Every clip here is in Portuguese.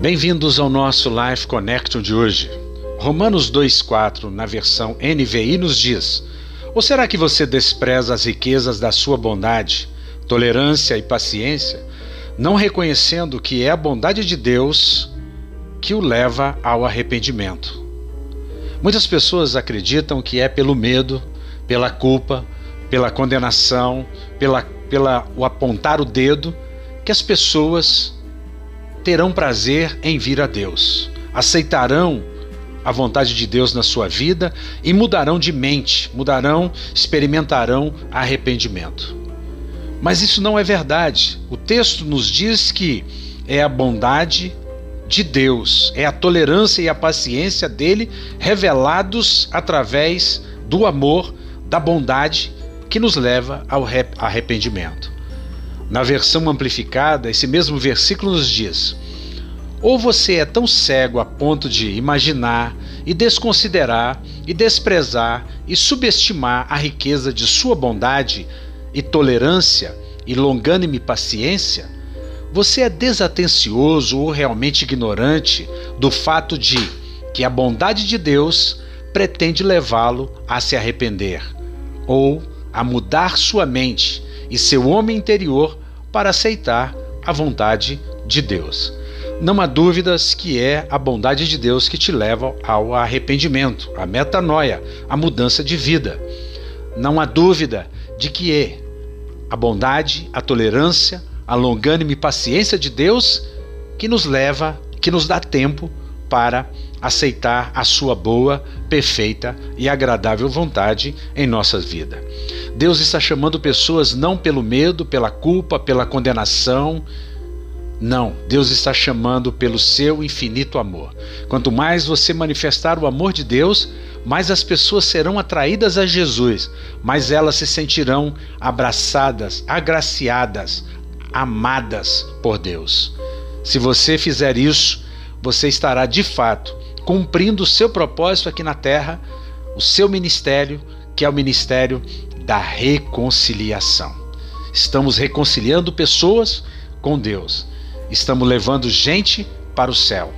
Bem-vindos ao nosso Life Connection de hoje. Romanos 2,4, na versão NVI, nos diz: Ou será que você despreza as riquezas da sua bondade, tolerância e paciência, não reconhecendo que é a bondade de Deus que o leva ao arrependimento? Muitas pessoas acreditam que é pelo medo, pela culpa, pela condenação, pela, pela o apontar o dedo que as pessoas terão prazer em vir a Deus, aceitarão a vontade de Deus na sua vida e mudarão de mente, mudarão, experimentarão arrependimento. Mas isso não é verdade. O texto nos diz que é a bondade de Deus, é a tolerância e a paciência dele revelados através do amor, da bondade que nos leva ao arrependimento. Na versão amplificada, esse mesmo versículo nos diz: Ou você é tão cego a ponto de imaginar e desconsiderar e desprezar e subestimar a riqueza de sua bondade e tolerância e longânime paciência? Você é desatencioso ou realmente ignorante do fato de que a bondade de Deus pretende levá-lo a se arrepender ou a mudar sua mente e seu homem interior para aceitar a vontade de Deus. Não há dúvidas que é a bondade de Deus que te leva ao arrependimento, à metanoia, à mudança de vida. Não há dúvida de que é a bondade, a tolerância, a longânime paciência de Deus que nos leva, que nos dá tempo para aceitar a sua boa, perfeita e agradável vontade em nossa vida. Deus está chamando pessoas não pelo medo, pela culpa, pela condenação. Não, Deus está chamando pelo seu infinito amor. Quanto mais você manifestar o amor de Deus, mais as pessoas serão atraídas a Jesus, mais elas se sentirão abraçadas, agraciadas, amadas por Deus. Se você fizer isso, você estará de fato cumprindo o seu propósito aqui na terra, o seu ministério, que é o ministério da reconciliação. Estamos reconciliando pessoas com Deus. Estamos levando gente para o céu.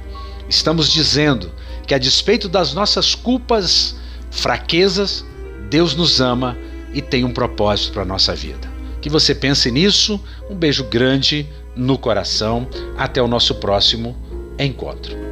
Estamos dizendo que, a despeito das nossas culpas, fraquezas, Deus nos ama e tem um propósito para a nossa vida. Que você pense nisso. Um beijo grande no coração. Até o nosso próximo encontro.